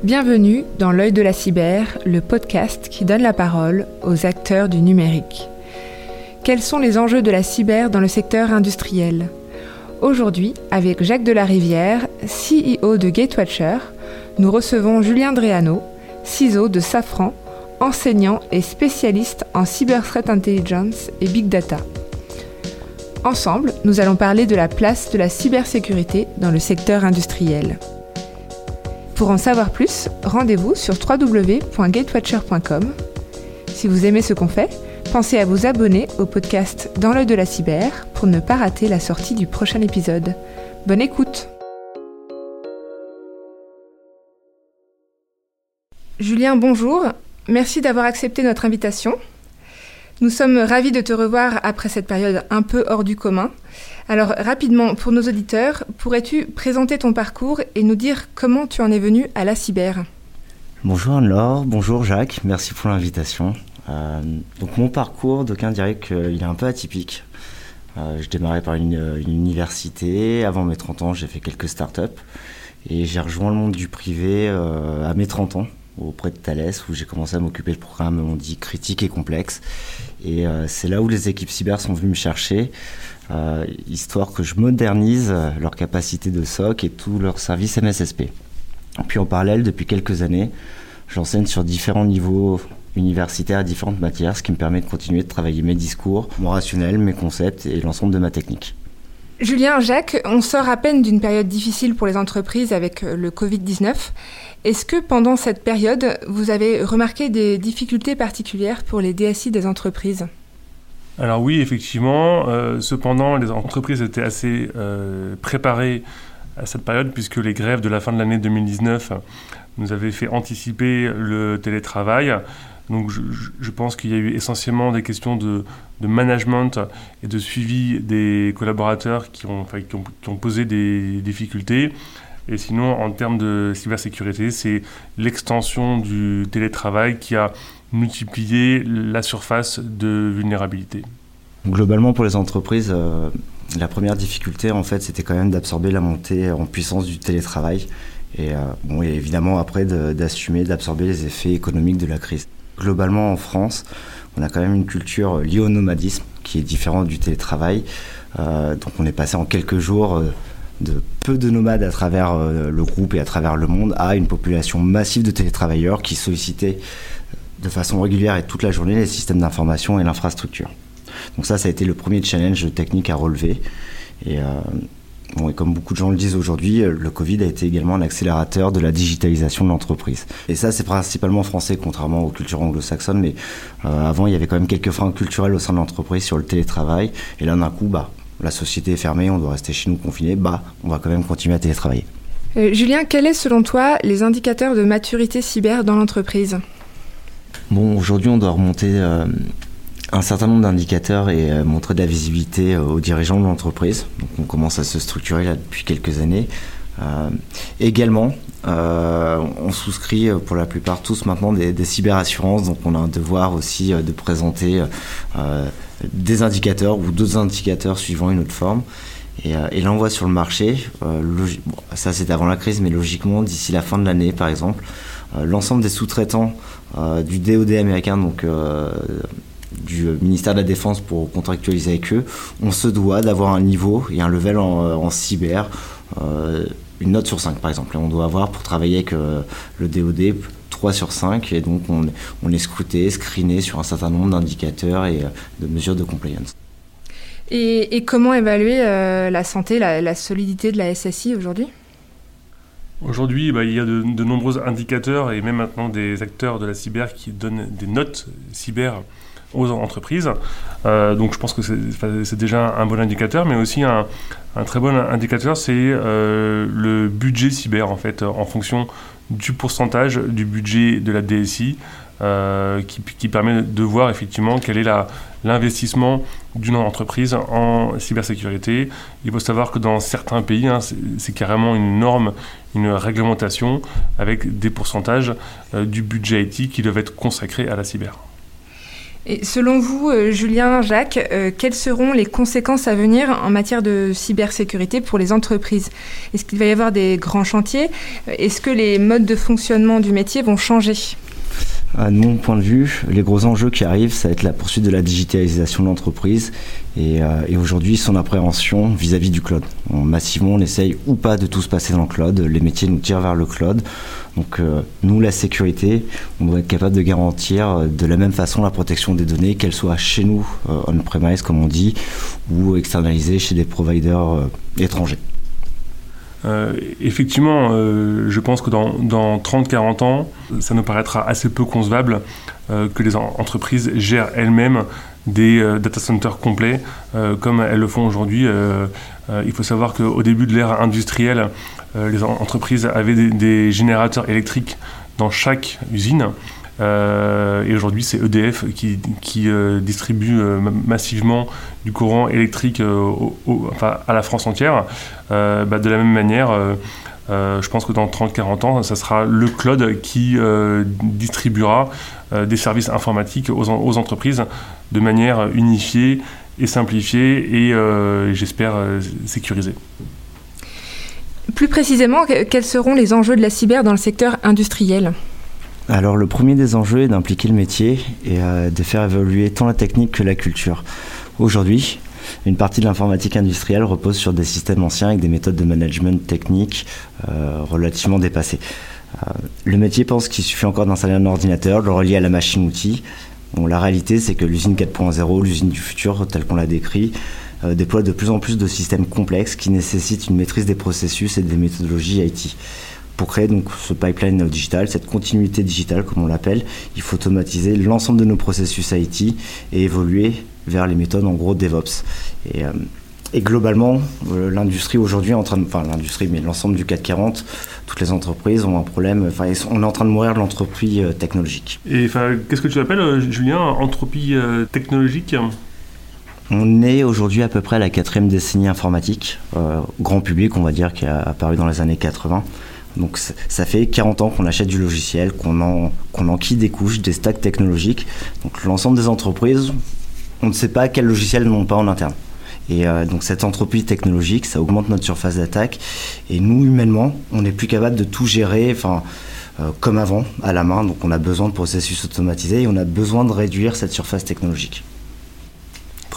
Bienvenue dans L'œil de la cyber, le podcast qui donne la parole aux acteurs du numérique. Quels sont les enjeux de la cyber dans le secteur industriel? Aujourd'hui, avec Jacques Delarivière, CEO de Gatewatcher, nous recevons Julien Dréano, CISO de Safran, enseignant et spécialiste en Cyber Threat Intelligence et Big Data. Ensemble, nous allons parler de la place de la cybersécurité dans le secteur industriel. Pour en savoir plus, rendez-vous sur www.gatewatcher.com. Si vous aimez ce qu'on fait, pensez à vous abonner au podcast Dans l'œil de la cyber pour ne pas rater la sortie du prochain épisode. Bonne écoute Julien, bonjour. Merci d'avoir accepté notre invitation. Nous sommes ravis de te revoir après cette période un peu hors du commun. Alors rapidement, pour nos auditeurs, pourrais-tu présenter ton parcours et nous dire comment tu en es venu à la cyber? Bonjour Anne-Laure, bonjour Jacques, merci pour l'invitation. Euh, donc mon parcours, d'aucuns diraient qu'il est un peu atypique. Euh, je démarrais par une, université, avant mes 30 ans j'ai fait quelques startups et j'ai rejoint le monde du privé euh, à mes 30 ans auprès de Thales où j'ai commencé à m'occuper de programmes on dit critiques et complexes et c'est là où les équipes cyber sont venues me chercher euh, histoire que je modernise leur capacité de SOC et tous leurs services MSSP. Puis en parallèle, depuis quelques années, j'enseigne sur différents niveaux universitaires à différentes matières, ce qui me permet de continuer de travailler mes discours, mon rationnel, mes concepts et l'ensemble de ma technique. Julien, Jacques, on sort à peine d'une période difficile pour les entreprises avec le Covid-19. Est-ce que pendant cette période, vous avez remarqué des difficultés particulières pour les DSI des entreprises? Alors oui, effectivement. Euh, cependant, les entreprises étaient assez euh, préparées à cette période puisque les grèves de la fin de l'année 2019 nous avaient fait anticiper le télétravail. Donc je, pense qu'il y a eu essentiellement des questions de, management et de suivi des collaborateurs qui ont, qui ont posé des difficultés. Et sinon, en termes de cybersécurité, c'est l'extension du télétravail qui a multiplier la surface de vulnérabilité. Globalement, pour les entreprises, euh, la première difficulté, en fait, c'était quand même d'absorber la montée en puissance du télétravail et, euh, bon, évidemment après d'assumer, d'absorber les effets économiques de la crise. Globalement, en France, on a quand même une culture liée au nomadisme qui est différente du télétravail. Euh, donc, on est passé en quelques jours de peu de nomades à travers le groupe et à travers le monde à une population massive de télétravailleurs qui sollicitaient de façon régulière et toute la journée les systèmes d'information et l'infrastructure. Donc ça, ça a été le premier challenge technique à relever. Et, euh, bon, et comme beaucoup de gens le disent aujourd'hui, le Covid a été également un accélérateur de la digitalisation de l'entreprise. Et ça, c'est principalement français, contrairement aux cultures anglo-saxonnes. Mais euh, avant, il y avait quand même quelques freins culturels au sein de l'entreprise sur le télétravail. Et là, d'un coup, bah, la société est fermée, on doit rester chez nous confinés. Bah, on va quand même continuer à télétravailler. Euh, Julien, quels est selon toi les indicateurs de maturité cyber dans l'entreprise? Bon, aujourd'hui, on doit remonter euh, un certain nombre d'indicateurs et euh, montrer de la visibilité aux dirigeants de l'entreprise. Donc, on commence à se structurer là depuis quelques années. également, on souscrit pour la plupart tous maintenant des, cyberassurances, donc on a un devoir aussi de présenter des indicateurs ou d'autres indicateurs suivant une autre forme. Et, et là, on voit sur le marché, ça c'était avant la crise, mais logiquement, d'ici la fin de l'année, par exemple, l'ensemble des sous-traitants euh, du DOD américain, donc euh, du ministère de la Défense pour contractualiser avec eux, on se doit d'avoir un niveau et un level en, cyber, euh, une note sur 5 par exemple. Et on doit avoir pour travailler avec le DOD 3 sur 5 et donc on, on est scruté, screené sur un certain nombre d'indicateurs et de mesures de compliance. Et, comment évaluer la santé, la solidité de la SSI aujourd'hui? Aujourd'hui, bah, il y a de, nombreux indicateurs et même maintenant des acteurs de la cyber qui donnent des notes cyber aux entreprises. Euh, donc je pense que c'est déjà un bon indicateur, mais aussi un, très bon indicateur, c'est euh, le budget cyber en fait, en fonction du pourcentage du budget de la DSI. Euh, qui, permet de voir effectivement quel est l'investissement d'une entreprise en cybersécurité. Il faut savoir que dans certains pays, hein, c'est carrément une norme, une réglementation avec des pourcentages euh, du budget IT qui doivent être consacrés à la cyber. Et selon vous, euh, Julien, Jacques, euh, quelles seront les conséquences à venir en matière de cybersécurité pour les entreprises? Est-ce qu'il va y avoir des grands chantiers? Est-ce que les modes de fonctionnement du métier vont changer? De mon point de vue, les gros enjeux qui arrivent, ça va être la poursuite de la digitalisation de l'entreprise et, euh, aujourd'hui son appréhension vis-à-vis du cloud. massivement, on essaye ou pas de tout se passer dans le cloud. Les métiers nous tirent vers le cloud. Donc euh, nous, la sécurité, on doit être capable de garantir euh, de la même façon la protection des données, qu'elles soient chez nous, on-premise comme on dit, ou externalisées chez des providers étrangers. Euh, effectivement, euh, je pense que dans, dans 30-40 ans, ça nous paraîtra assez peu concevable euh, que les entreprises gèrent elles-mêmes des data centers complets comme elles le font aujourd'hui. il faut savoir qu'au début de l'ère industrielle, les entreprises avaient des, générateurs électriques dans chaque usine. Euh, et aujourd'hui, c'est EDF qui, euh, distribue euh, massivement du courant électrique à la France entière. Bah, de la même manière, je pense que dans 30-40 ans, ça sera le cloud qui distribuera des services informatiques aux, entreprises de manière unifiée et simplifiée et, j'espère, sécurisée. Plus précisément, quels seront les enjeux de la cyber dans le secteur industriel? Alors le premier des enjeux est d'impliquer le métier et euh, de faire évoluer tant la technique que la culture. Aujourd'hui, une partie de l'informatique industrielle repose sur des systèmes anciens avec des méthodes de management technique euh, relativement dépassées. Euh, le métier pense qu'il suffit encore d'installer un ordinateur, de le relier à la machine-outil. la réalité, c'est que l'usine 4.0, l'usine du futur, telle qu'on l'a décrit, déploie de plus en plus de systèmes complexes qui nécessitent une maîtrise des processus et des méthodologies IT pour créer donc ce pipeline digital, cette continuité digitale comme on l'appelle, il faut automatiser l'ensemble de nos processus IT et évoluer vers les méthodes en gros DevOps. Et, euh, globalement, euh, l'industrie aujourd'hui est en train de, enfin l'industrie, mais l'ensemble du 440, toutes les entreprises ont un problème, enfin on est en train de mourir de l'entropie euh, technologique. Et enfin, qu'est-ce que tu appelles, Julien, entropie technologique? On est aujourd'hui à peu près à la quatrième décennie informatique, grand public, on va dire, qui a apparu dans les années 80. Donc ça fait 40 ans qu'on achète du logiciel, qu'on en, qu'on enquille des couches, des stacks technologiques. Donc l'ensemble des entreprises, on ne sait pas quel logiciel n'ont pas en interne. Et euh, donc cette entropie technologique, ça augmente notre surface d'attaque. Et nous, humainement, on n'est plus capable de tout gérer, euh, comme avant, à la main. Donc on a besoin de processus automatisés et on a besoin de réduire cette surface technologique.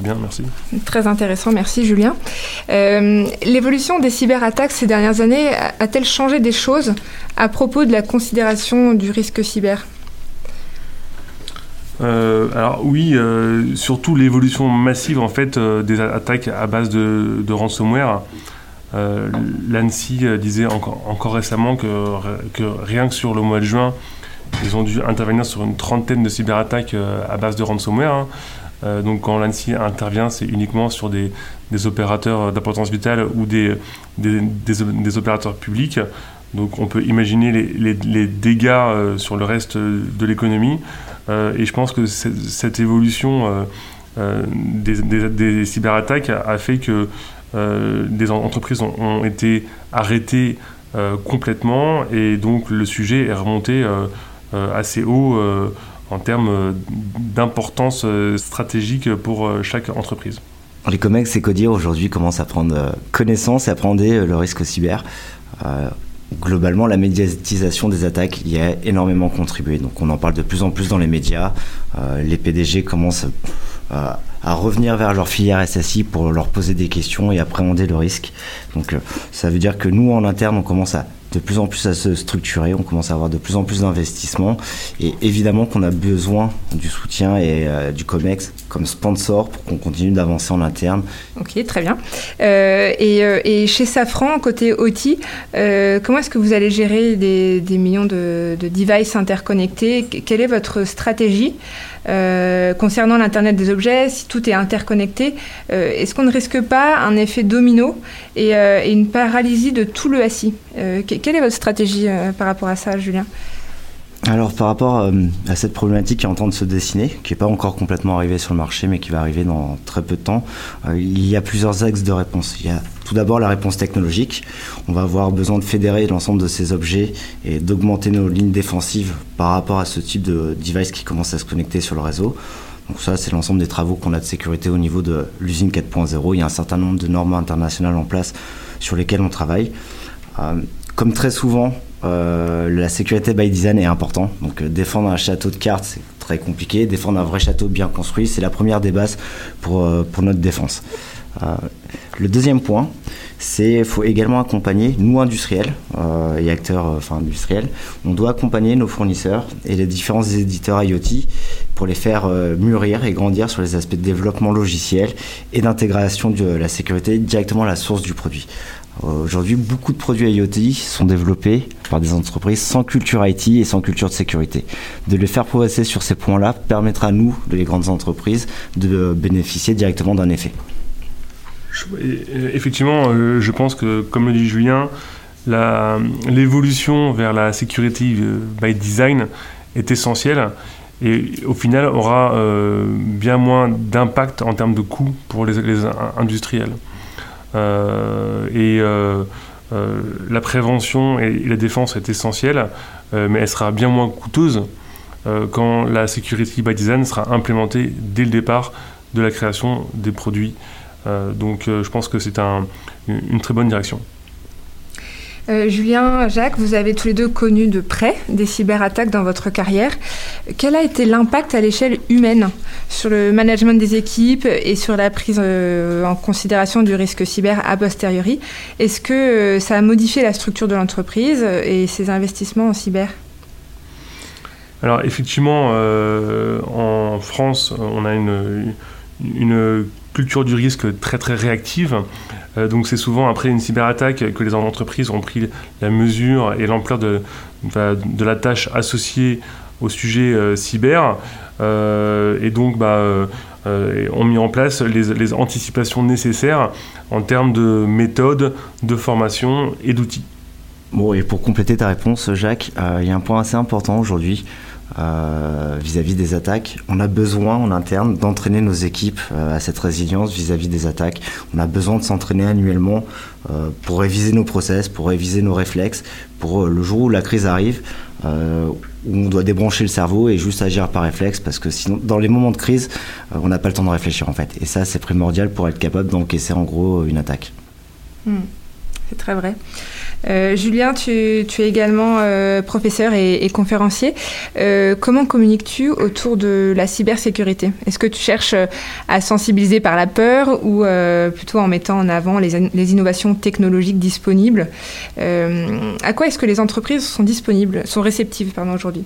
Très bien, merci. Très intéressant, merci Julien. Euh, l'évolution des cyberattaques ces dernières années a-t-elle changé des choses à propos de la considération du risque cyber? Euh, alors oui, euh, surtout l'évolution massive en fait des attaques à base de, ransomware. L'ANSI disait encore, encore récemment que, que, rien que sur le mois de juin, ils ont dû intervenir sur une trentaine de cyberattaques à base de ransomware. Hein. Euh, donc quand l'ANSI intervient, c'est uniquement sur des, opérateurs d'importance vitale ou des, des, opérateurs publics. Donc on peut imaginer les, dégâts euh, sur le reste de l'économie. Euh, et je pense que cette évolution des, cyberattaques a, fait que des entreprises ont, été arrêtées complètement et donc le sujet est remonté assez haut en termes euh, d'importance euh, stratégique pour euh, chaque entreprise. Les COMEX et CODIR aujourd'hui? Commencent à prendre connaissance et à prendre le risque cyber? globalement, la médiatisation des attaques y a énormément contribué. Donc on en parle de plus en plus dans les médias. les PDG commencent à revenir vers leur filière SSI pour leur poser des questions et appréhender le risque. Donc ça veut dire que nous, en interne, on commence à de plus en plus à se structurer, on commence à avoir de plus en plus d'investissements et évidemment qu'on a besoin du soutien et euh, du COMEX comme sponsor pour qu'on continue d'avancer en interne. Ok, très bien. Euh, euh, et, chez Safran, côté OT, comment est-ce que vous allez gérer des, millions de, de devices interconnectés? Quelle est votre stratégie concernant l'Internet des objets, si tout est interconnecté, est-ce qu'on ne risque pas un effet domino et, et une paralysie de tout le SI Quelle est votre stratégie par rapport à ça, Julien? Alors par rapport euh, à cette problématique qui est en train de se dessiner, qui n'est pas encore complètement arrivée sur le marché, mais qui va arriver dans très peu de temps, euh, il y a plusieurs axes de réponse. Il y a tout d'abord la réponse technologique. On va avoir besoin de fédérer l'ensemble de ces objets et d'augmenter nos lignes défensives par rapport à ce type de device qui commence à se connecter sur le réseau. Donc ça, c'est l'ensemble des travaux qu'on a de sécurité au niveau de l'usine 4.0. Il y a un certain nombre de normes internationales en place sur lesquelles on travaille. Comme très souvent, la sécurité by design est important. Donc défendre un château de cartes, c'est très compliqué. Défendre un vrai château bien construit, c'est la première des bases pour, pour notre défense. le deuxième point, c'est qu'il faut également accompagner, nous industriels euh, et acteurs euh, enfin, industriels, on doit accompagner nos fournisseurs et les différents éditeurs IoT pour les faire euh, mûrir et grandir sur les aspects de développement logiciel et d'intégration de la sécurité directement à la source du produit. Aujourd'hui, beaucoup de produits IoT sont développés par des entreprises sans culture IT et sans culture de sécurité. De les faire progresser sur ces points-là permettra à nous, les grandes entreprises, de bénéficier directement d'un euh, effectivement, euh, je pense que, comme le dit Julien, l'évolution vers la sécurité euh, by design est essentielle et au final aura bien moins d'impact en termes de coûts pour les, industriels. Et la prévention et, la défense est essentielle, mais elle sera bien moins coûteuse quand la sécurité by design sera implémentée dès le départ de la création des produits euh, donc euh, je pense que c'est une très bonne direction. Euh, Julien, Jacques, vous avez tous les deux connu de près des cyberattaques dans votre carrière. Quel a été l'impact à l'échelle humaine sur le management des équipes et sur la prise en considération du risque cyber a posteriori? Est-ce que ça a modifié la structure de l'entreprise et ses investissements en cyber? Alors effectivement, en France, on a une, une culture du risque très très réactive. Euh, donc c'est souvent après une cyberattaque que les entreprises ont pris la mesure et l'ampleur de, de la tâche associée au sujet euh, cyber euh, et donc bah, mis en place les, les, anticipations nécessaires en termes de méthodes, de formation et d'outils. Bon, et pour compléter ta réponse, Jacques, il y a un point assez important aujourd'hui. Euh, vis-à-vis des attaques. On a besoin en interne d'entraîner nos équipes euh, à cette résilience vis-à-vis des attaques. On a besoin de s'entraîner annuellement euh, pour réviser nos process, pour réviser nos réflexes, pour le jour où la crise arrive, où on doit débrancher le cerveau et juste agir par réflexe, parce que sinon, dans les moments de crise, on n'a pas le temps de réfléchir en fait. Et ça, c'est primordial pour être capable d'encaisser en gros une attaque. Hmm. C'est très vrai. Euh, Julien, tu, es également euh, professeur et, conférencier. Euh, comment communiques-tu autour de la cybersécurité? Est-ce que tu cherches à sensibiliser par la peur ou plutôt en mettant en avant les, innovations technologiques disponibles? À quoi est-ce que les entreprises sont disponibles, sont réceptives aujourd'hui?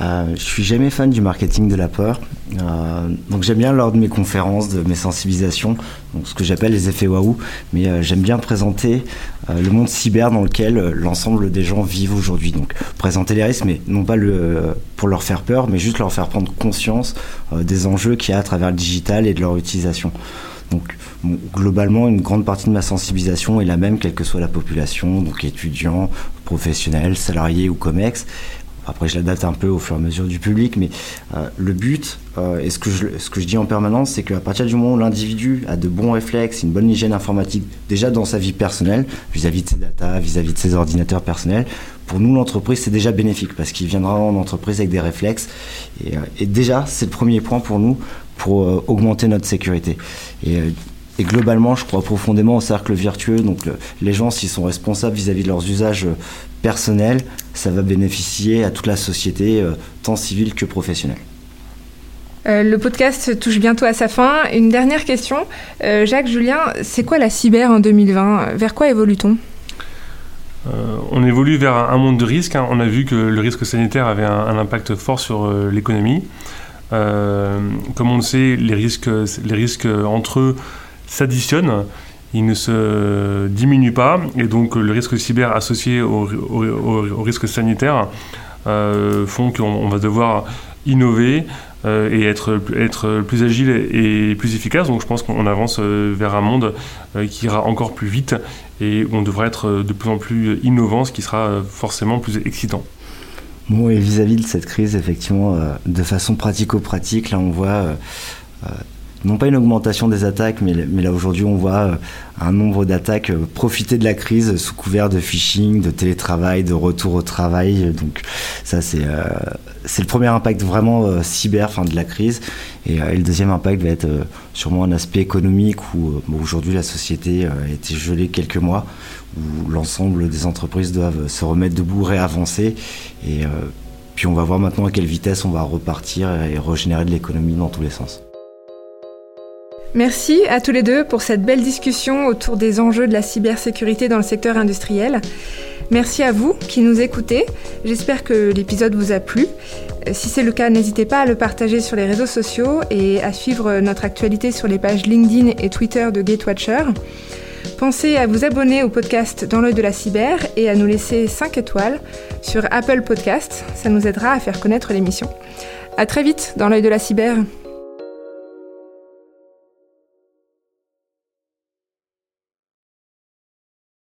Euh, je suis jamais fan du marketing de la peur. Euh, donc j'aime bien lors de mes conférences, de mes sensibilisations, ce que j'appelle les effets waouh, mais euh, j'aime bien présenter le monde cyber dans lequel l'ensemble des gens vivent aujourd'hui. Donc présenter les risques, mais non pas pour leur faire peur, mais juste leur faire prendre conscience des enjeux qu'il y a à travers le digital et de leur utilisation. Donc globalement, une grande partie de ma sensibilisation est la même, quelle que soit la population, donc étudiants, professionnels, salariés ou COMEX. Après, je l'adapte un peu au fur et à mesure du public, mais euh, le but, euh, et ce que, je, ce que je dis en permanence, c'est qu'à partir du moment où l'individu a de bons réflexes, une bonne hygiène informatique, déjà dans sa vie personnelle, vis-à-vis de ses data, vis-à-vis de ses ordinateurs personnels, pour nous, l'entreprise, c'est déjà bénéfique parce qu'il viendra en entreprise avec des réflexes. Et, euh, déjà, c'est le premier point pour nous pour augmenter notre sécurité. Et, et globalement, je crois profondément au cercle vertueux. Donc, les gens, s'ils sont responsables vis-à-vis de leurs usages personnels, ça va bénéficier à toute la société, euh, tant civile que professionnelle. Euh, le podcast touche bientôt à sa fin. Une dernière question. Euh, Jacques, Julien, c'est quoi la cyber en 2020 Vers quoi évolue-t-on? On évolue vers un monde de risques. Hein. On a vu que le risque sanitaire avait un, impact fort sur l'économie. comme on le sait, les risques, les risques entre eux s'additionnent il ne se diminue pas et donc le risque cyber associé au, risque sanitaire euh, font qu'on va devoir innover euh, et être, être plus agile et, plus efficace. Donc je pense qu'on avance euh, vers un monde qui ira encore plus vite et on devra être de plus en plus innovant, ce qui sera forcément plus excitant. Bon, et vis-à-vis -vis de cette crise, effectivement, de façon pratico-pratique, là on voit non pas une augmentation des attaques, mais, là aujourd'hui on voit euh, un nombre d'attaques euh, profiter de la crise sous couvert de phishing, de télétravail, de retour au travail. Donc ça c'est euh, le premier impact vraiment cyber, enfin de la crise. Et, le deuxième impact va être sûrement un aspect économique où aujourd'hui la société a été gelée quelques mois, où l'ensemble des entreprises doivent se remettre debout, réavancer. Et puis on va voir maintenant à quelle vitesse on va repartir et régénérer de l'économie dans tous les sens. Merci à tous les deux pour cette belle discussion autour des enjeux de la cybersécurité dans le secteur industriel. Merci à vous qui nous écoutez. J'espère que l'épisode vous a plu. Si c'est le cas, n'hésitez pas à le partager sur les réseaux sociaux et à suivre notre actualité sur les pages LinkedIn et Twitter de Gatewatcher. Pensez à vous abonner au podcast Dans l'œil de la cyber et à nous laisser 5 étoiles sur Apple Podcast. Ça nous aidera à faire connaître l'émission. À très vite dans l'œil de la cyber.